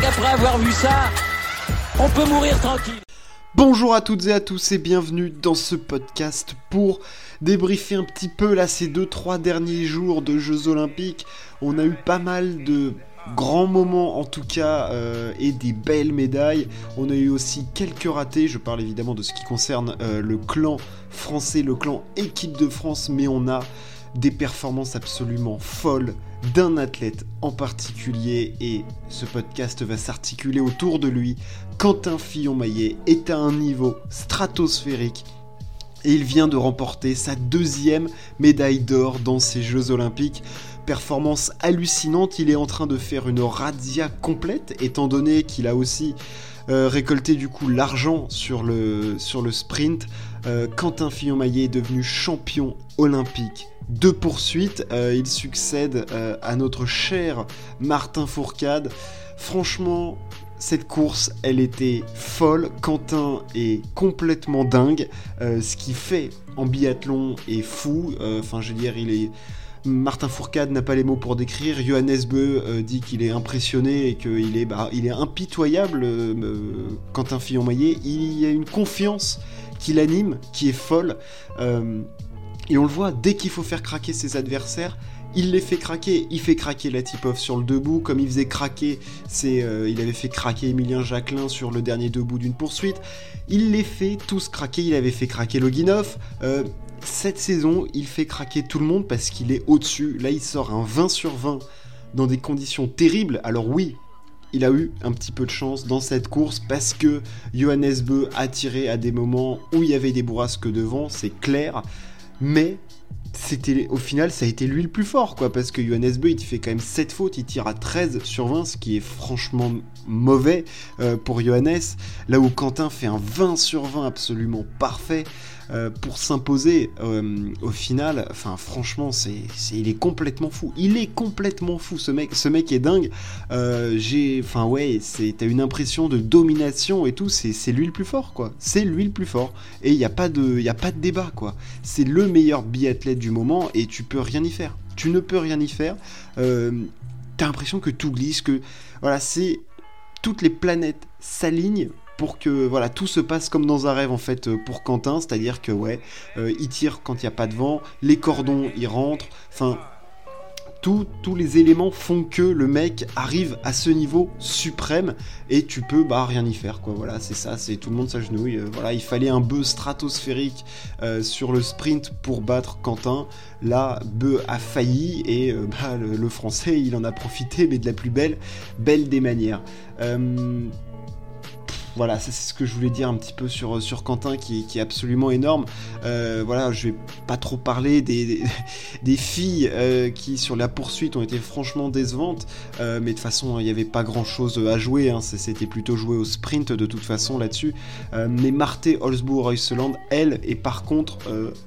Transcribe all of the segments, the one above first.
qu'après avoir vu ça, on peut mourir tranquille. Bonjour à toutes et à tous et bienvenue dans ce podcast pour débriefer un petit peu là ces 2-3 derniers jours de Jeux Olympiques. On a eu pas mal de grands moments en tout cas euh, et des belles médailles. On a eu aussi quelques ratés, je parle évidemment de ce qui concerne euh, le clan français, le clan équipe de France, mais on a des performances absolument folles d'un athlète en particulier et ce podcast va s'articuler autour de lui. Quentin Fillon-Maillet est à un niveau stratosphérique et il vient de remporter sa deuxième médaille d'or dans ces Jeux Olympiques. Performance hallucinante, il est en train de faire une razzia complète étant donné qu'il a aussi euh, récolté du coup l'argent sur le, sur le sprint. Euh, Quentin Fillon-Maillet est devenu champion olympique de poursuite. Euh, il succède à notre cher Martin Fourcade. Franchement, cette course, elle était folle. Quentin est complètement dingue. ce qu'il fait en biathlon est fou. Enfin, je veux dire, il est Martin Fourcade n'a pas les mots pour décrire. Johannes Beu euh, dit qu'il est impressionné et qu'il est, bah, est impitoyable. Euh, euh, Quentin Fillon-Maillet, il y a une confiance qui l'anime, qui est folle. Et on le voit, dès qu'il faut faire craquer ses adversaires, il les fait craquer. Il fait craquer Latipov sur le debout, comme il faisait craquer, c'est, il avait fait craquer Emilien Jacquelin sur le dernier debout d'une poursuite. Il les fait tous craquer. Il avait fait craquer Loginov cette saison, il fait craquer tout le monde parce qu'il est au-dessus. Là, il sort un 20 sur 20 dans des conditions terribles. Alors oui, il a eu un petit peu de chance dans cette course parce que Johannes Beu a tiré à des moments où il y avait des bourrasques devant, c'est clair. Mais c'était au final ça a été lui le plus fort quoi parce que Johannes Beu il fait quand même 7 fautes, il tire à 13 sur 20 ce qui est franchement mauvais euh, pour Johannes. Là où Quentin fait un 20 sur 20 absolument parfait euh, pour s'imposer euh, au final. Enfin, franchement, c'est, il est complètement fou. Il est complètement fou, ce mec. Ce mec est dingue. Euh, j'ai, enfin, ouais, t'as une impression de domination et tout. C'est, lui le plus fort, quoi. C'est lui le plus fort. Et il n'y a pas de, il a pas de débat, quoi. C'est le meilleur biathlète du moment et tu peux rien y faire. Tu ne peux rien y faire. t'as l'impression que tout glisse, que voilà, c'est toutes les planètes s'alignent pour que voilà tout se passe comme dans un rêve en fait euh, pour Quentin, c'est-à-dire que ouais, euh, il tire quand il n'y a pas de vent, les cordons il rentre, enfin tous les éléments font que le mec arrive à ce niveau suprême et tu peux bah rien y faire quoi. Voilà c'est ça c'est tout le monde s'agenouille. Euh, voilà il fallait un bœuf stratosphérique sur le sprint pour battre Quentin. Là bœuf a failli et bah, le, français il en a profité mais de la plus belle belle des manières voilà, c'est ce que je voulais dire un petit peu sur, Quentin qui, est absolument énorme. Euh, voilà, je vais pas trop parler des, filles euh, qui sur la poursuite ont été franchement décevantes, euh, mais de toute façon il n'y avait pas grand chose à jouer, hein. c'était plutôt joué au sprint de toute façon là-dessus. mais Marthe Holzbourg-Reuseland, elle, est par contre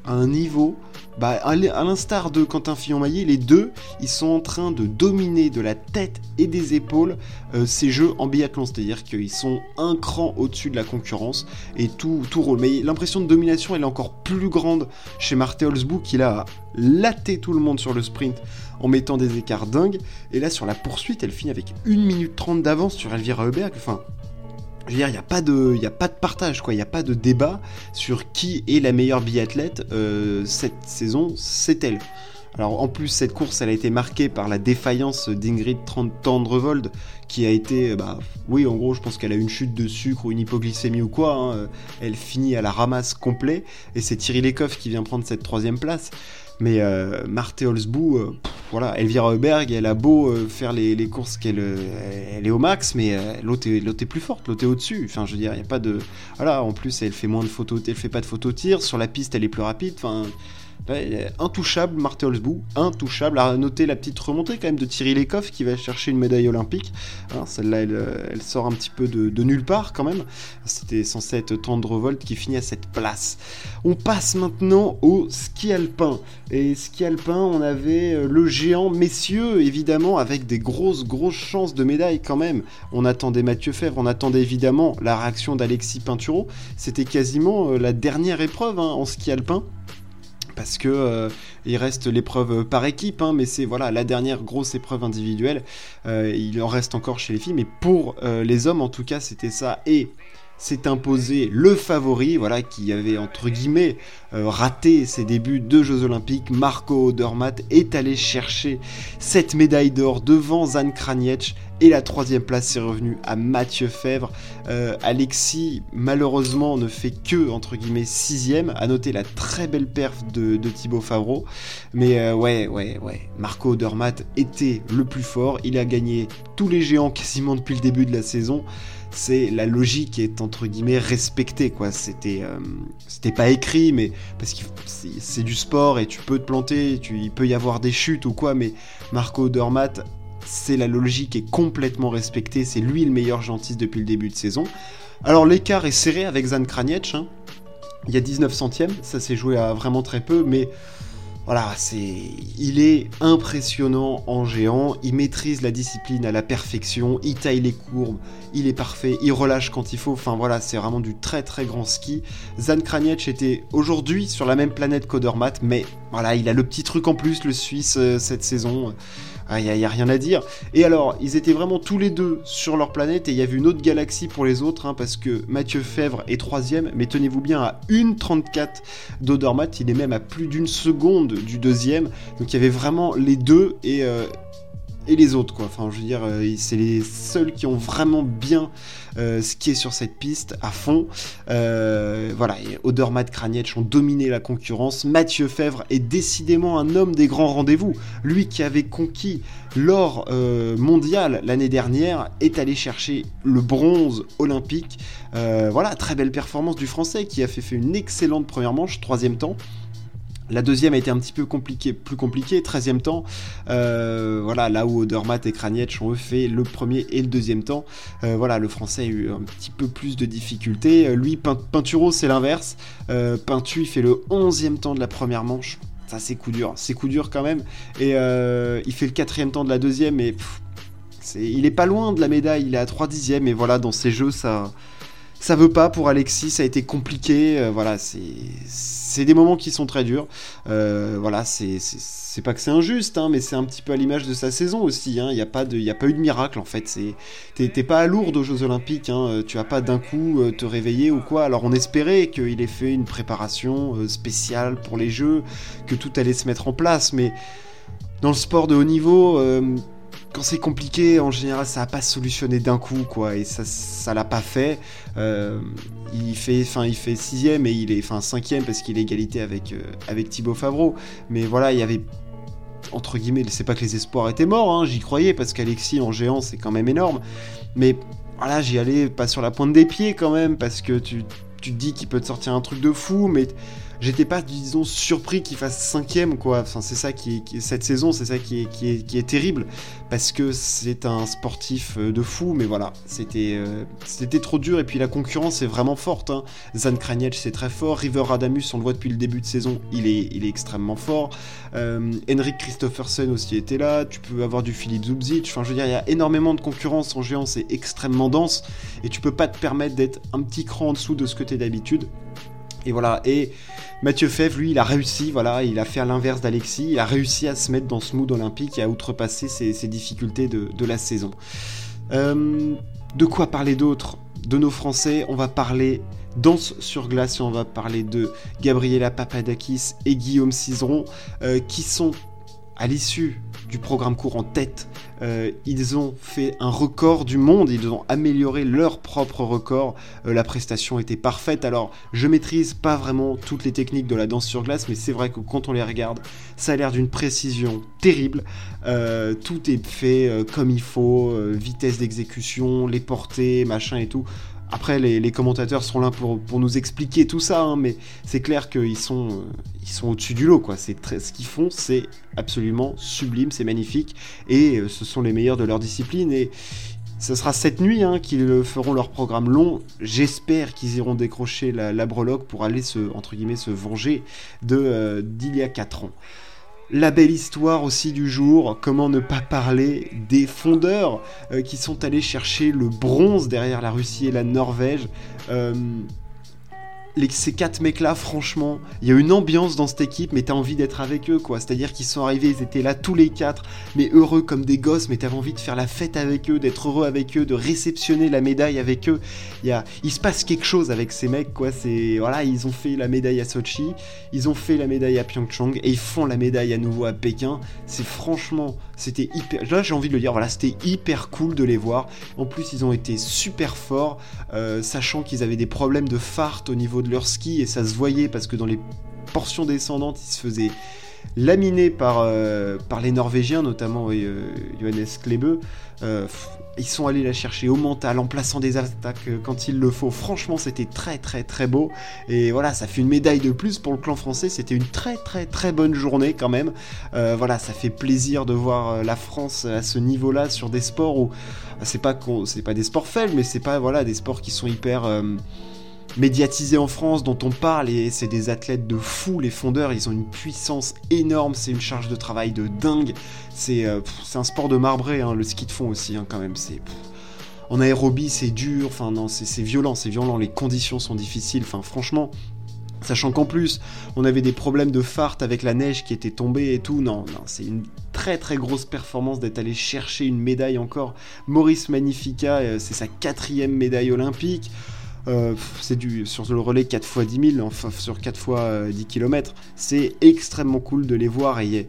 à un niveau bah, à l'instar de Quentin Fillon-Maillet, les deux, ils sont en train de dominer de la tête et des épaules ces jeux en biathlon, c'est-à-dire qu'ils sont au-dessus de la concurrence et tout, tout roule. Mais l'impression de domination, elle est encore plus grande chez Marthe Holzbook qui a laté tout le monde sur le sprint en mettant des écarts dingues. Et là, sur la poursuite, elle finit avec 1 minute 30 d'avance sur Elvira Heuberg. Enfin, je veux dire, il n'y a, pas de, a pas de partage, quoi. Il n'y a pas de débat sur qui est la meilleure biathlète euh, cette saison, c'est elle. Alors en plus cette course elle a été marquée par la défaillance d'Ingrid Tendrevold qui a été, bah oui en gros je pense qu'elle a une chute de sucre ou une hypoglycémie ou quoi, hein. elle finit à la ramasse complet et c'est Thierry Lecoff qui vient prendre cette troisième place. Mais euh, Marthe Holzbou, euh, voilà, Elvira Heuberg, elle a beau euh, faire les, courses qu'elle elle est au max, mais l'autre est, est, plus forte, l'autre est au-dessus. Enfin, je veux dire, il n'y a pas de. Voilà, en plus, elle fait moins de photos, elle fait pas de photos tir. Sur la piste, elle est plus rapide. Enfin, intouchable, Marthe Holzbou, intouchable. À noter la petite remontée quand même de Thierry Lecoff qui va chercher une médaille olympique. Hein, celle-là, elle, sort un petit peu de, nulle part quand même. C'était censé être Tendrevolt qui finit à cette place. On passe maintenant au ski alpin. Et ski alpin, on avait euh, le géant messieurs, évidemment, avec des grosses, grosses chances de médaille quand même. On attendait Mathieu Fèvre, on attendait évidemment la réaction d'Alexis Pinturo. C'était quasiment euh, la dernière épreuve hein, en ski alpin parce que il reste l'épreuve par équipe, hein, mais c'est voilà la dernière grosse épreuve individuelle. il en reste encore chez les filles, mais pour les hommes en tout cas c'était ça. Et s'est imposé le favori, voilà, qui avait entre guillemets euh, raté ses débuts de Jeux Olympiques. Marco Odermatt est allé chercher cette médaille d'or devant Zan Kraniec et la troisième place est revenue à Mathieu Fèvre. Euh, Alexis, malheureusement, ne fait que, entre guillemets, sixième. À noter la très belle perf de, Thibaut Favreau. Mais euh, ouais, ouais, ouais. Marco Odermatt était le plus fort. Il a gagné tous les géants quasiment depuis le début de la saison c'est la logique est entre guillemets respectée quoi. C'était euh, c'était pas écrit mais parce que c'est du sport et tu peux te planter, tu, il peut y avoir des chutes ou quoi mais Marco Dormat c'est la logique est complètement respectée, c'est lui le meilleur gentiste depuis le début de saison. Alors l'écart est serré avec Zan Kraniec, hein. il y a 19 centièmes, ça s'est joué à vraiment très peu mais voilà, c'est, il est impressionnant en géant, il maîtrise la discipline à la perfection, il taille les courbes, il est parfait, il relâche quand il faut, enfin voilà, c'est vraiment du très très grand ski. Zan Kraniec était aujourd'hui sur la même planète qu'Odermatt, mais voilà, il a le petit truc en plus, le Suisse, euh, cette saison. Il n'y a, rien à dire. Et alors, ils étaient vraiment tous les deux sur leur planète et il y avait une autre galaxie pour les autres, hein, parce que Mathieu Fèvre est troisième, mais tenez-vous bien à 1,34 d'Odermatt, il est même à plus d'une seconde du deuxième. Donc il y avait vraiment les deux et, euh, et les autres, quoi. Enfin, je veux dire, euh, c'est les seuls qui ont vraiment bien euh, skié sur cette piste à fond. Euh, voilà, et Odermatt Kraniec ont dominé la concurrence. Mathieu Fèvre est décidément un homme des grands rendez-vous. Lui qui avait conquis l'or mondial l'année dernière est allé chercher le bronze olympique. voilà, très belle performance du Français qui a fait une excellente première manche, troisième temps. La deuxième a été un petit peu plus compliquée, 13e temps. Euh, voilà, là où Odermatt et Kraniec ont fait le premier et le deuxième temps. Euh, voilà, le français a eu un petit peu plus de difficultés. Euh, lui, Pinturo, c'est l'inverse. Peintu, il fait le 11e temps de la première manche. Ça, c'est coup dur. C'est coup dur quand même. Et il fait le quatrième temps de la deuxième. Et il est pas loin de la médaille. Il est à 3 dixièmes. Et voilà, dans ces jeux, ça ça veut pas pour Alexis, ça a été compliqué. Euh, voilà, c'est des moments qui sont très durs. Euh, voilà, c'est pas que c'est injuste, hein, mais c'est un petit peu à l'image de sa saison aussi. Il hein. n'y a, pas a pas eu de miracle en fait. T'es pas à lourd aux Jeux Olympiques. Hein. Tu vas pas d'un coup euh, te réveiller ou quoi. Alors on espérait qu'il ait fait une préparation spéciale pour les Jeux, que tout allait se mettre en place, mais dans le sport de haut niveau quand c'est compliqué, en général, ça n'a pas solutionné d'un coup, quoi, et ça, ça l'a pas fait. Euh, il fait, enfin, il fait sixième et il est, enfin, cinquième parce qu'il est égalité avec euh, avec Thibaut Favreau. Mais voilà, il y avait entre guillemets, c'est pas que les espoirs étaient morts, hein, j'y croyais parce qu'Alexis en géant, c'est quand même énorme. Mais voilà, j'y allais pas sur la pointe des pieds quand même parce que tu, tu te dis qu'il peut te sortir un truc de fou, mais j'étais pas, disons, surpris qu'il fasse cinquième, quoi. Enfin, c'est ça qui, cette saison, c'est ça qui est, qui, est, terrible, parce que c'est un sportif euh, de fou, mais voilà, c'était euh, c'était trop dur, et puis la concurrence est vraiment forte. Hein. Zan Kraniec, c'est très fort, River Radamus, on le voit depuis le début de saison, il est, il est extrêmement fort. Euh, Henrik Christophersen aussi était là, tu peux avoir du Philippe Zubzic, enfin, je veux dire, il y a énormément de concurrence en géant, c'est extrêmement dense, et tu peux pas te permettre d'être un petit cran en dessous de ce que t'es d'habitude. Et voilà, et Mathieu Fèvre, lui, il a réussi, voilà, il a fait à l'inverse d'Alexis, il a réussi à se mettre dans ce mood olympique et à outrepasser ses, difficultés de, la saison. Euh, de quoi parler d'autre? De nos Français, on va parler danse sur glace on va parler de Gabriela Papadakis et Guillaume Cizeron, euh, qui sont à l'issue du programme court en tête, euh, ils ont fait un record du monde, ils ont amélioré leur propre record, euh, la prestation était parfaite. Alors, je maîtrise pas vraiment toutes les techniques de la danse sur glace, mais c'est vrai que quand on les regarde, ça a l'air d'une précision terrible. Euh, tout est fait comme il faut, vitesse d'exécution, les portées, machin et tout. Après, les, commentateurs seront là pour, nous expliquer tout ça, hein, mais c'est clair qu'ils sont, euh, ils sont au-dessus du lot. Quoi. Très, ce qu'ils font, c'est absolument sublime, c'est magnifique, et euh, ce sont les meilleurs de leur discipline. Et ce sera cette nuit hein, qu'ils feront leur programme long. J'espère qu'ils iront décrocher la, la breloque pour aller se, entre guillemets, se venger de euh, d'il y a 4 ans. La belle histoire aussi du jour, comment ne pas parler des fondeurs euh, qui sont allés chercher le bronze derrière la Russie et la Norvège. Euh, les, ces quatre mecs-là, franchement, il y a une ambiance dans cette équipe, mais t'as envie d'être avec eux, quoi. C'est-à-dire qu'ils sont arrivés, ils étaient là tous les quatre, mais heureux comme des gosses, mais t'avais envie de faire la fête avec eux, d'être heureux avec eux, de réceptionner la médaille avec eux. Il, y a, il se passe quelque chose avec ces mecs, quoi. C'est voilà, ils ont fait la médaille à Sochi, ils ont fait la médaille à Pyeongchang et ils font la médaille à nouveau à Pékin. C'est franchement, c'était hyper. Là, j'ai envie de le dire, voilà, c'était hyper cool de les voir. En plus, ils ont été super forts, euh, sachant qu'ils avaient des problèmes de fart au niveau de leur ski et ça se voyait parce que dans les portions descendantes, ils se faisaient laminer par, euh, par les Norvégiens, notamment euh, Johannes Klebe. Euh, ils sont allés la chercher au mental en plaçant des attaques quand il le faut. Franchement, c'était très très très beau. Et voilà, ça fait une médaille de plus pour le clan français. C'était une très très très bonne journée quand même. voilà, ça fait plaisir de voir la France à ce niveau-là sur des sports où c'est pas c'est pas des sports faibles, mais c'est pas voilà des sports qui sont hyper médiatisés en France, dont on parle, et c'est des athlètes de fou, les fondeurs, ils ont une puissance énorme, c'est une charge de travail de dingue, c'est euh, un sport de marbré, hein, le ski de fond aussi, hein, quand même, c'est... En aérobie, c'est dur, enfin non, c'est violent, c'est violent, les conditions sont difficiles, enfin franchement, Sachant qu'en plus, on avait des problèmes de fart avec la neige qui était tombée et tout. Non, non, c'est une très très grosse performance d'être allé chercher une médaille encore. Maurice Magnifica, euh, c'est sa quatrième médaille olympique. Euh, c'est du sur le relais 4 x 10 000, enfin sur 4 x 10 km. C'est extrêmement cool de les voir. Et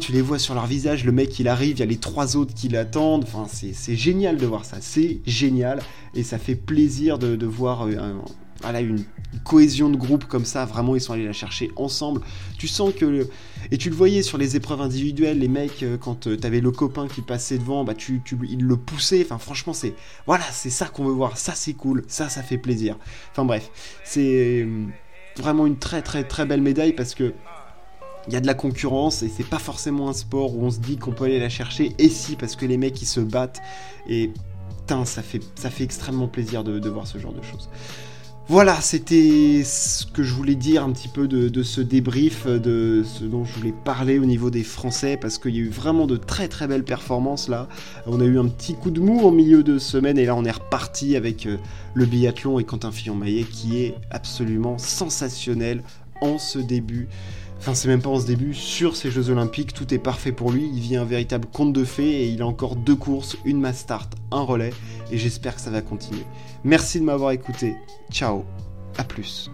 tu les vois sur leur visage, le mec il arrive, il y a les trois autres qui l'attendent, enfin c'est génial de voir ça, c'est génial. Et ça fait plaisir de, voir euh, voilà, une cohésion de groupe comme ça, vraiment ils sont allés la chercher ensemble. Tu sens que... Et tu le voyais sur les épreuves individuelles, les mecs, euh, quand euh, t'avais le copain qui passait devant, bah tu, le poussait, enfin franchement c'est... Voilà, c'est ça qu'on veut voir, ça c'est cool, ça ça fait plaisir. Enfin bref, c'est euh, vraiment une très très très belle médaille parce que il y a de la concurrence et c'est pas forcément un sport où on se dit qu'on peut aller la chercher. Et si, parce que les mecs ils se battent et ça fait, extrêmement plaisir de voir ce genre de choses. Voilà, c'était ce que je voulais dire un petit peu de, ce débrief, de ce dont je voulais parler au niveau des Français, parce qu'il y a eu vraiment de très très belles performances là. On a eu un petit coup de mou au milieu de semaine et là on est reparti avec euh, le biathlon et Quentin Fillon-Maillet qui est absolument sensationnel en ce début enfin c'est même pas en ce début, sur ces Jeux Olympiques, tout est parfait pour lui, il vit un véritable conte de fées et il a encore deux courses, une mass start, un relais, et j'espère que ça va continuer. Merci de m'avoir écouté, ciao, à plus.